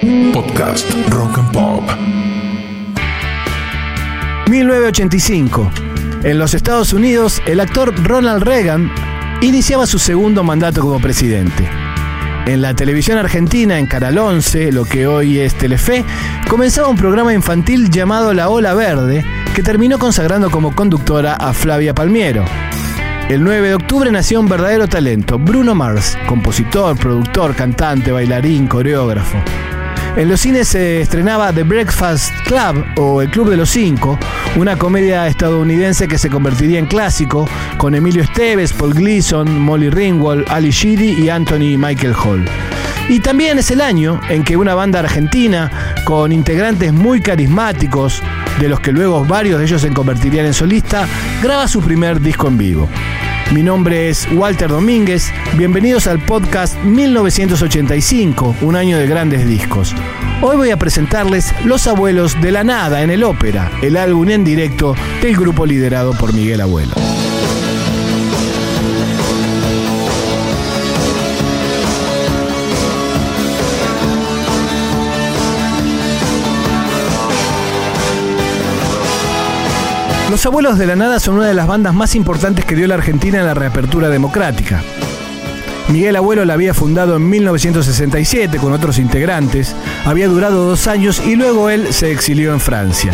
Podcast Rock and Pop. 1985. En los Estados Unidos, el actor Ronald Reagan iniciaba su segundo mandato como presidente. En la televisión argentina, en Canal 11, lo que hoy es Telefe, comenzaba un programa infantil llamado La Ola Verde, que terminó consagrando como conductora a Flavia Palmiero. El 9 de octubre nació un verdadero talento, Bruno Mars, compositor, productor, cantante, bailarín, coreógrafo. En los cines se estrenaba The Breakfast Club o El Club de los Cinco, una comedia estadounidense que se convertiría en clásico con Emilio Esteves, Paul Gleason, Molly Ringwald, Ali Sheedy y Anthony Michael Hall. Y también es el año en que una banda argentina con integrantes muy carismáticos, de los que luego varios de ellos se convertirían en solista, graba su primer disco en vivo. Mi nombre es Walter Domínguez. Bienvenidos al podcast 1985, un año de grandes discos. Hoy voy a presentarles Los Abuelos de la Nada en el Ópera, el álbum en directo del grupo liderado por Miguel Abuelo. Los Abuelos de la Nada son una de las bandas más importantes que dio la Argentina en la reapertura democrática. Miguel Abuelo la había fundado en 1967 con otros integrantes, había durado dos años y luego él se exilió en Francia.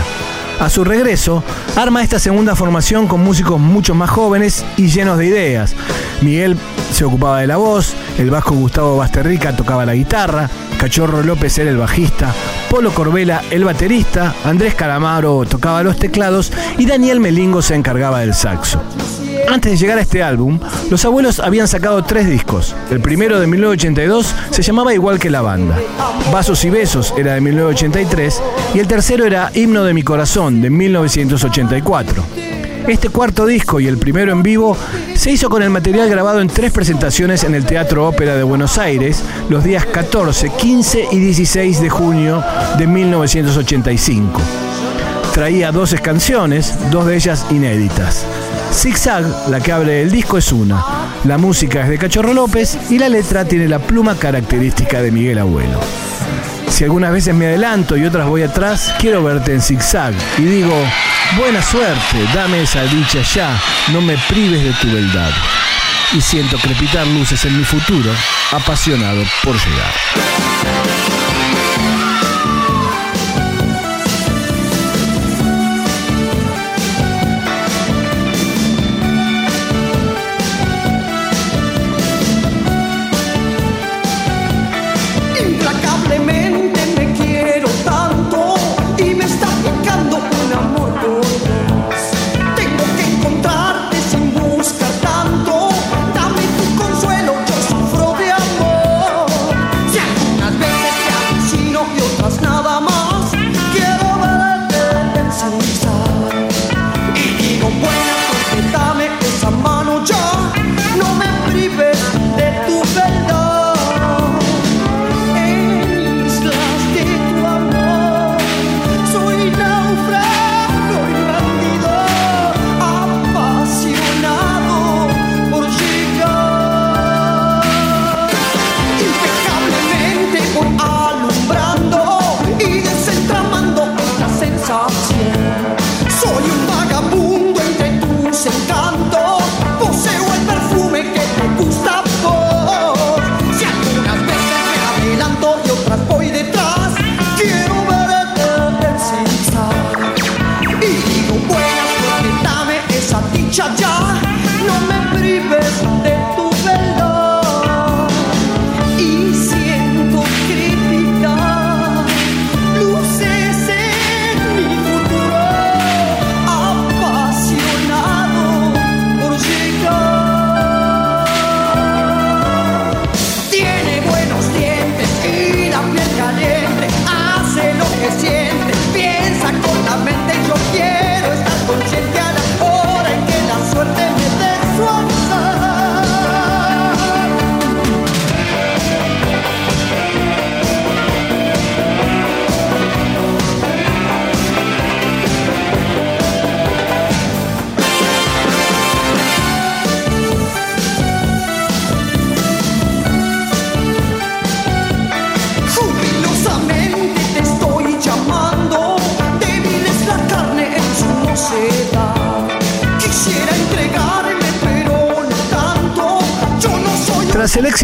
A su regreso, arma esta segunda formación con músicos mucho más jóvenes y llenos de ideas. Miguel se ocupaba de la voz, el vasco Gustavo Basterrica tocaba la guitarra, Cachorro López era el bajista, Polo Corbela el baterista, Andrés Calamaro tocaba los teclados y Daniel Melingo se encargaba del saxo. Antes de llegar a este álbum, los abuelos habían sacado tres discos. El primero de 1982 se llamaba igual que la banda. Vasos y Besos era de 1983 y el tercero era Himno de mi Corazón de 1984. Este cuarto disco y el primero en vivo se hizo con el material grabado en tres presentaciones en el Teatro Ópera de Buenos Aires los días 14, 15 y 16 de junio de 1985. Traía 12 canciones, dos de ellas inéditas. Zigzag, la que abre el disco, es una. La música es de Cachorro López y la letra tiene la pluma característica de Miguel Abuelo. Si algunas veces me adelanto y otras voy atrás, quiero verte en zigzag y digo, buena suerte, dame esa dicha ya, no me prives de tu beldad. Y siento crepitar luces en mi futuro, apasionado por llegar.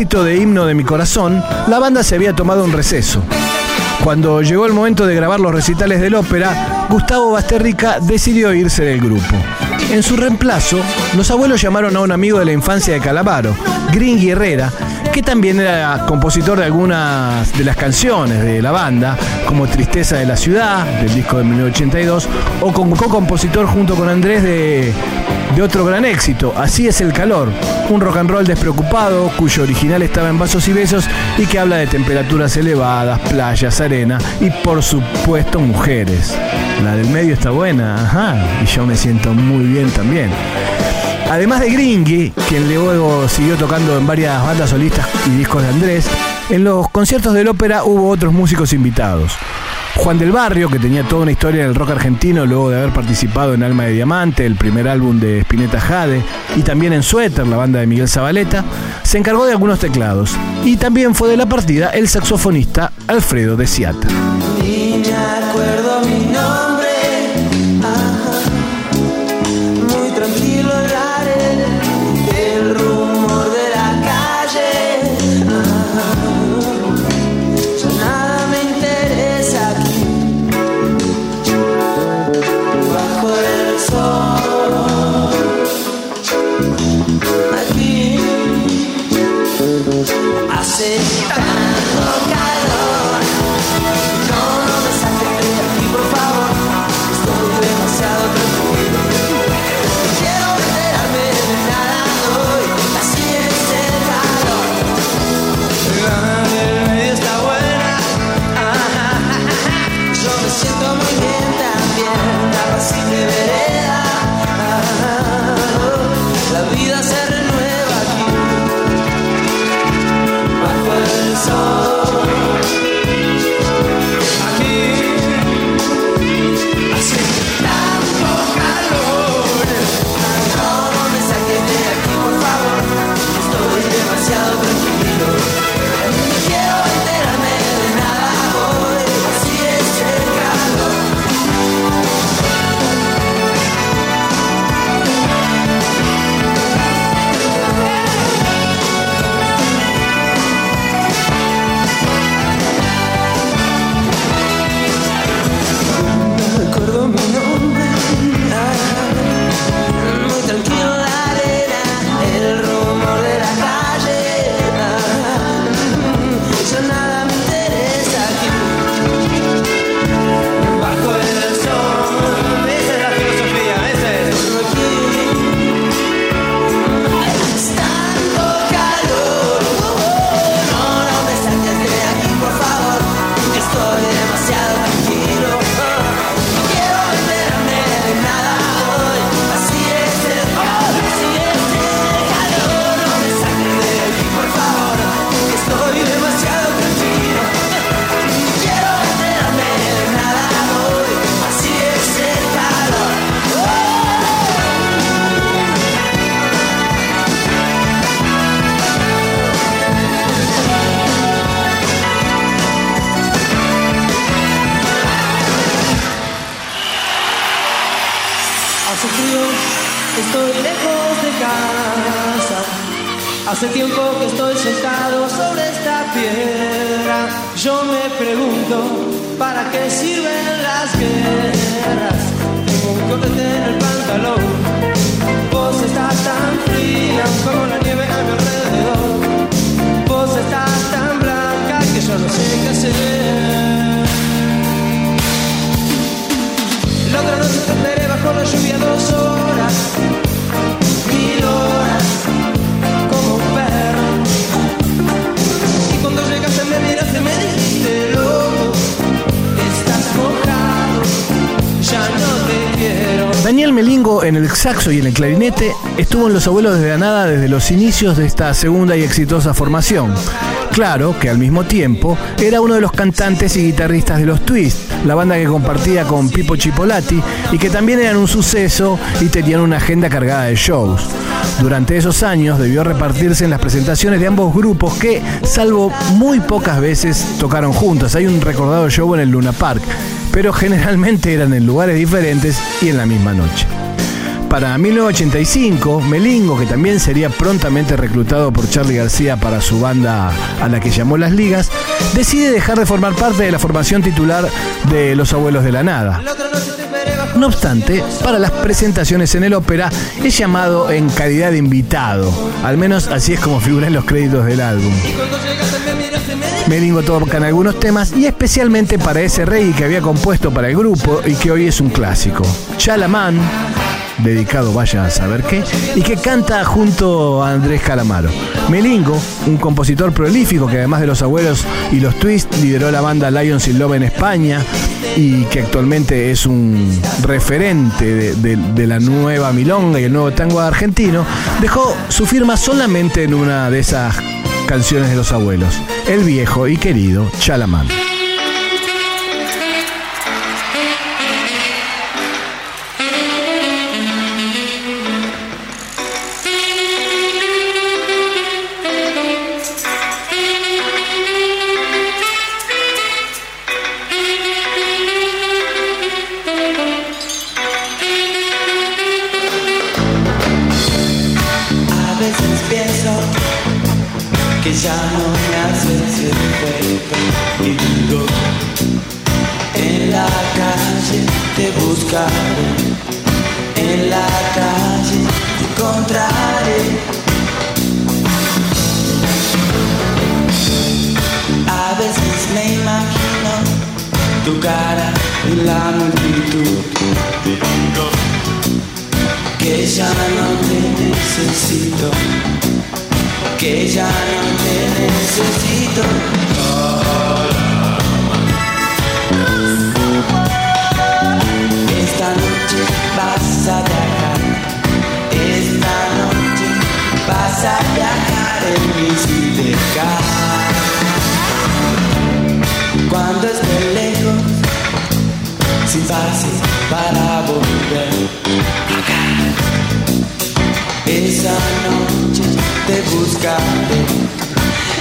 De Himno de mi Corazón, la banda se había tomado un receso. Cuando llegó el momento de grabar los recitales del ópera, Gustavo Basterrica decidió irse del grupo. En su reemplazo, los abuelos llamaron a un amigo de la infancia de Calamaro, Green Herrera, que también era compositor de algunas de las canciones de la banda, como Tristeza de la Ciudad, del disco de 1982, o como co-compositor junto con Andrés de, de otro gran éxito, Así es el calor, un rock and roll despreocupado, cuyo original estaba en Vasos y Besos y que habla de temperaturas elevadas, playas, arena y por supuesto mujeres. La del medio está buena, ajá, y yo me siento muy bien también. Además de Gringy, quien luego siguió tocando en varias bandas solistas y discos de Andrés, en los conciertos del ópera hubo otros músicos invitados. Juan del Barrio, que tenía toda una historia en el rock argentino luego de haber participado en Alma de Diamante, el primer álbum de Spinetta Jade, y también en Suéter, la banda de Miguel Zabaleta, se encargó de algunos teclados. Y también fue de la partida el saxofonista Alfredo de Siata. Hace tiempo que estoy sentado en el saxo y en el clarinete estuvo en Los Abuelos de Nada desde los inicios de esta segunda y exitosa formación. Claro que al mismo tiempo era uno de los cantantes y guitarristas de los Twist, la banda que compartía con Pipo Chipolati y que también eran un suceso y tenían una agenda cargada de shows. Durante esos años debió repartirse en las presentaciones de ambos grupos que, salvo muy pocas veces, tocaron juntos. Hay un recordado show en el Luna Park, pero generalmente eran en lugares diferentes y en la misma noche. Para 1985, Melingo, que también sería prontamente reclutado por Charlie García para su banda a la que llamó Las Ligas, decide dejar de formar parte de la formación titular de Los Abuelos de la Nada. No obstante, para las presentaciones en el ópera es llamado en calidad de invitado, al menos así es como figura en los créditos del álbum. Melingo toca en algunos temas y especialmente para ese rey que había compuesto para el grupo y que hoy es un clásico. Chalaman, dedicado vaya a saber qué, y que canta junto a Andrés Calamaro. Melingo, un compositor prolífico que además de los abuelos y los twists lideró la banda Lions in Love en España y que actualmente es un referente de, de la nueva milonga y el nuevo tango argentino, dejó su firma solamente en una de esas canciones de los abuelos, el viejo y querido Chalamán. Cara en la multitud que ya no te necesito que ya no te necesito. Pase para volver. Esa noche te buscaré,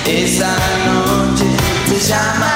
esa noche te llamaré.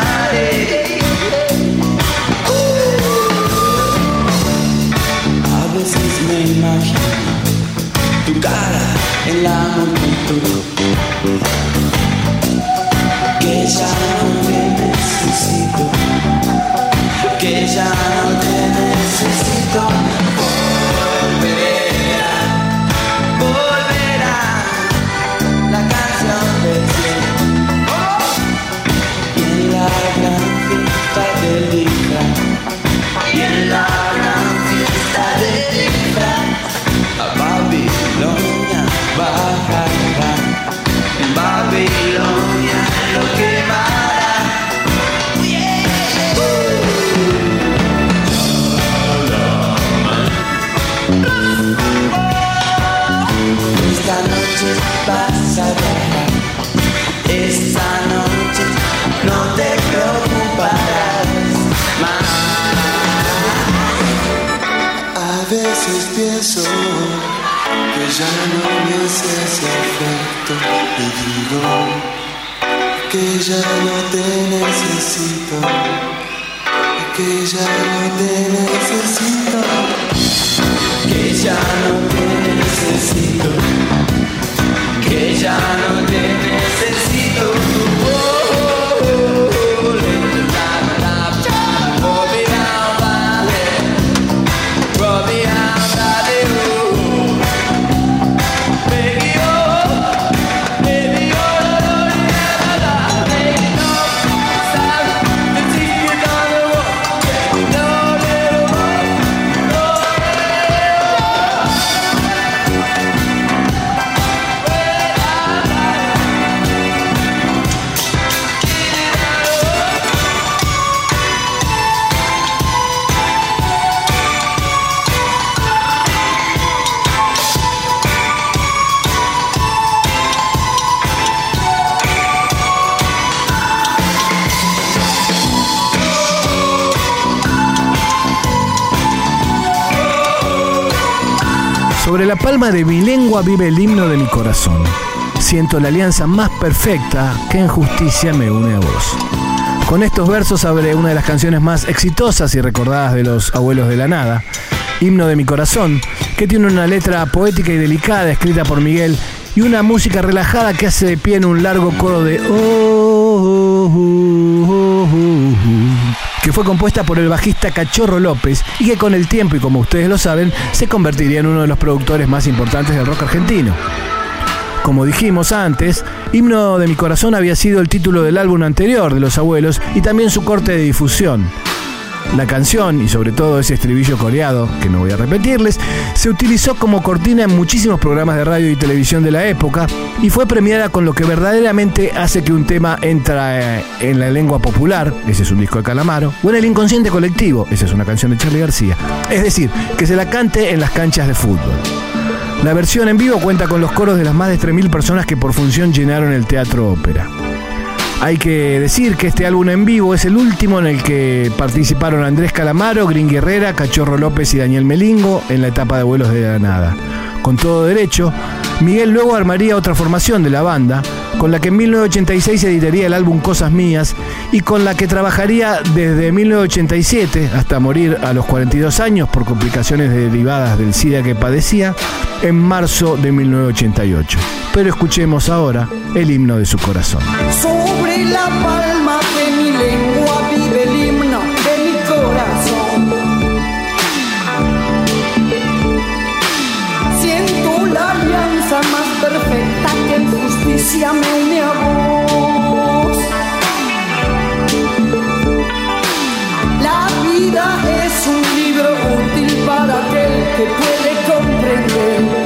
Ya no te necesito. Que ya no te necesito Que ya no Sobre la palma de mi lengua vive el himno de mi corazón. Siento la alianza más perfecta que en justicia me une a vos. Con estos versos abre una de las canciones más exitosas y recordadas de los abuelos de la nada, Himno de mi corazón, que tiene una letra poética y delicada escrita por Miguel y una música relajada que hace de pie en un largo coro de oh, oh, oh, que fue compuesta por el bajista Cachorro López y que con el tiempo y como ustedes lo saben se convertiría en uno de los productores más importantes del rock argentino. Como dijimos antes, Himno de mi corazón había sido el título del álbum anterior de Los Abuelos y también su corte de difusión. La canción, y sobre todo ese estribillo coreado, que no voy a repetirles, se utilizó como cortina en muchísimos programas de radio y televisión de la época y fue premiada con lo que verdaderamente hace que un tema entra eh, en la lengua popular, ese es un disco de Calamaro, o en el inconsciente colectivo, esa es una canción de Charlie García. Es decir, que se la cante en las canchas de fútbol. La versión en vivo cuenta con los coros de las más de 3.000 personas que por función llenaron el Teatro Ópera. Hay que decir que este álbum en vivo es el último en el que participaron Andrés Calamaro, Green Guerrera, Cachorro López y Daniel Melingo en la etapa de vuelos de la. Con todo derecho, Miguel luego armaría otra formación de la banda, con la que en 1986 editaría el álbum Cosas Mías y con la que trabajaría desde 1987 hasta morir a los 42 años por complicaciones derivadas del SIDA que padecía en marzo de 1988. Pero escuchemos ahora el himno de su corazón. Justicia me une a vos. La vida es un libro útil para aquel que puede comprender.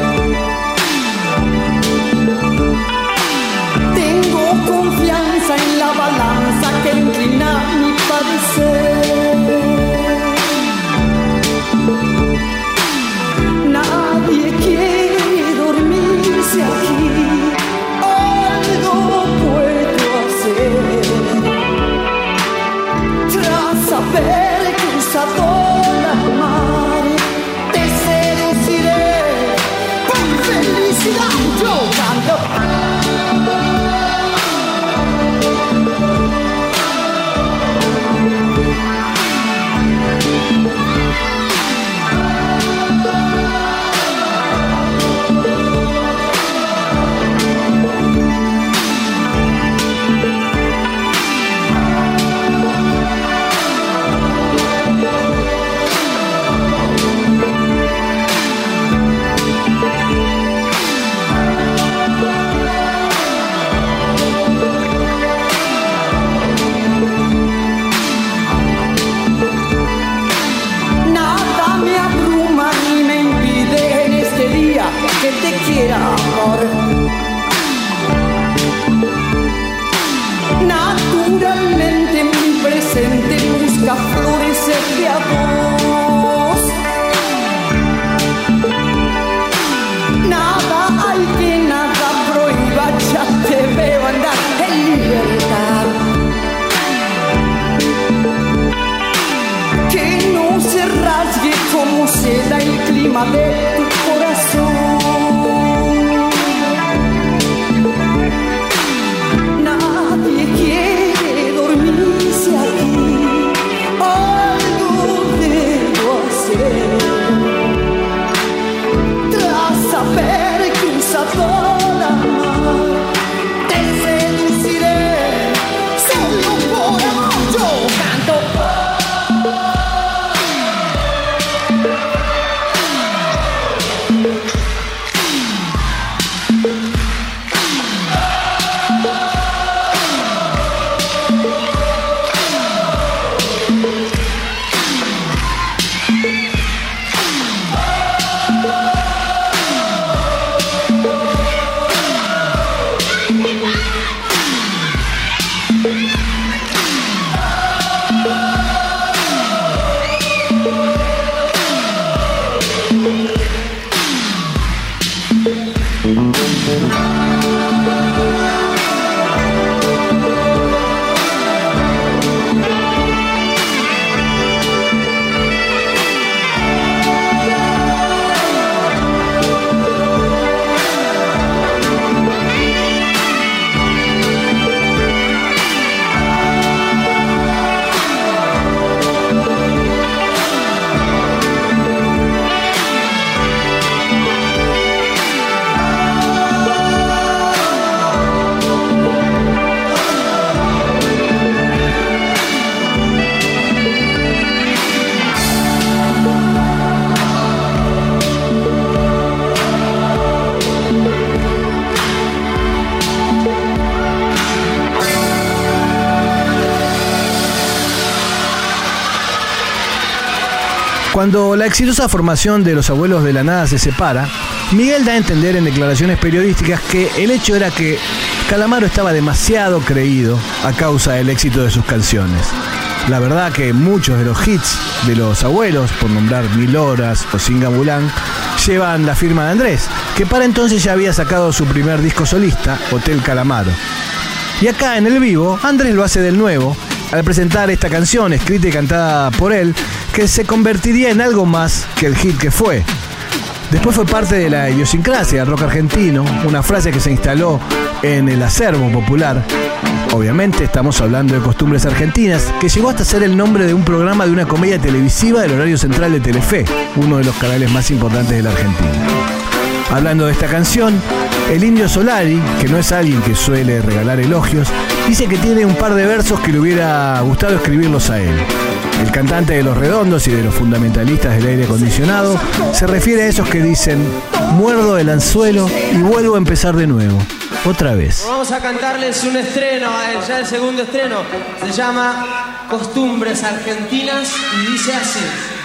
Cuando la exitosa formación de los abuelos de la nada se separa, Miguel da a entender en declaraciones periodísticas que el hecho era que Calamaro estaba demasiado creído a causa del éxito de sus canciones. La verdad que muchos de los hits de los abuelos, por nombrar Mil Horas o Singambulán, llevan la firma de Andrés, que para entonces ya había sacado su primer disco solista, Hotel Calamaro. Y acá en el vivo, Andrés lo hace del nuevo, al presentar esta canción escrita y cantada por él, que se convertiría en algo más que el hit que fue. Después fue parte de la idiosincrasia del rock argentino, una frase que se instaló en el acervo popular. Obviamente estamos hablando de costumbres argentinas, que llegó hasta ser el nombre de un programa de una comedia televisiva del horario central de Telefe, uno de los canales más importantes de la Argentina. Hablando de esta canción, el indio Solari, que no es alguien que suele regalar elogios, dice que tiene un par de versos que le hubiera gustado escribirlos a él. El cantante de Los Redondos y de los fundamentalistas del aire acondicionado se refiere a esos que dicen, muerdo el anzuelo y vuelvo a empezar de nuevo. Otra vez. Vamos a cantarles un estreno, ya el segundo estreno. Se llama Costumbres Argentinas y dice así.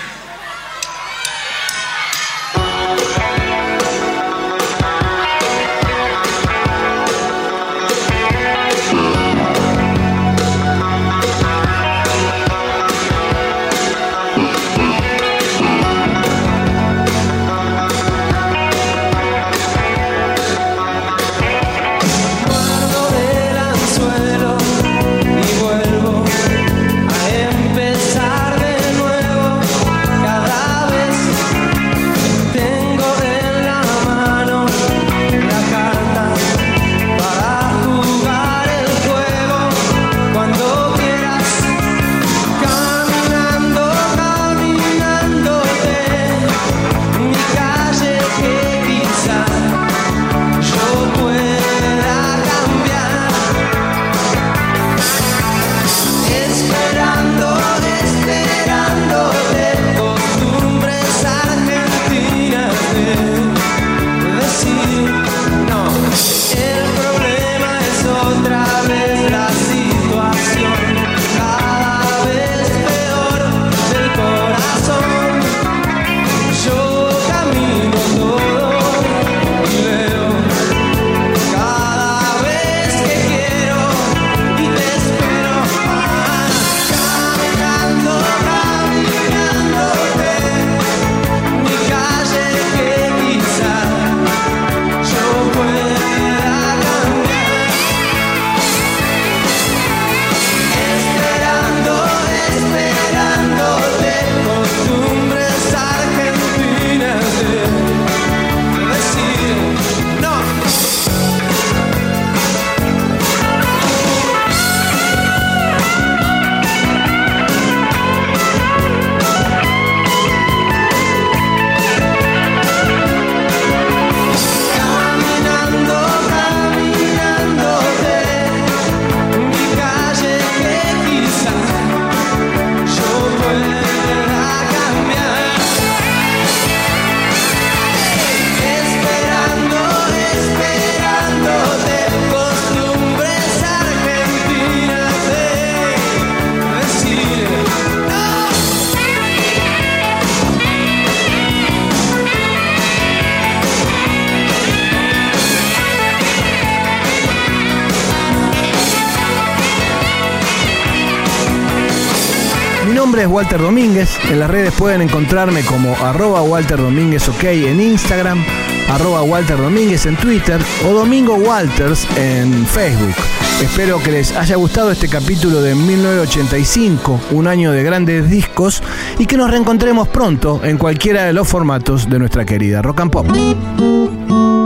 Nombre es Walter Domínguez. En las redes pueden encontrarme como arroba Walter Domínguez OK en Instagram, arroba Walter Domínguez en Twitter o Domingo Walters en Facebook. Espero que les haya gustado este capítulo de 1985, un año de grandes discos, y que nos reencontremos pronto en cualquiera de los formatos de nuestra querida Rock and Pop.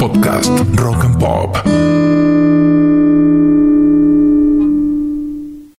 Podcast Rock and Pop.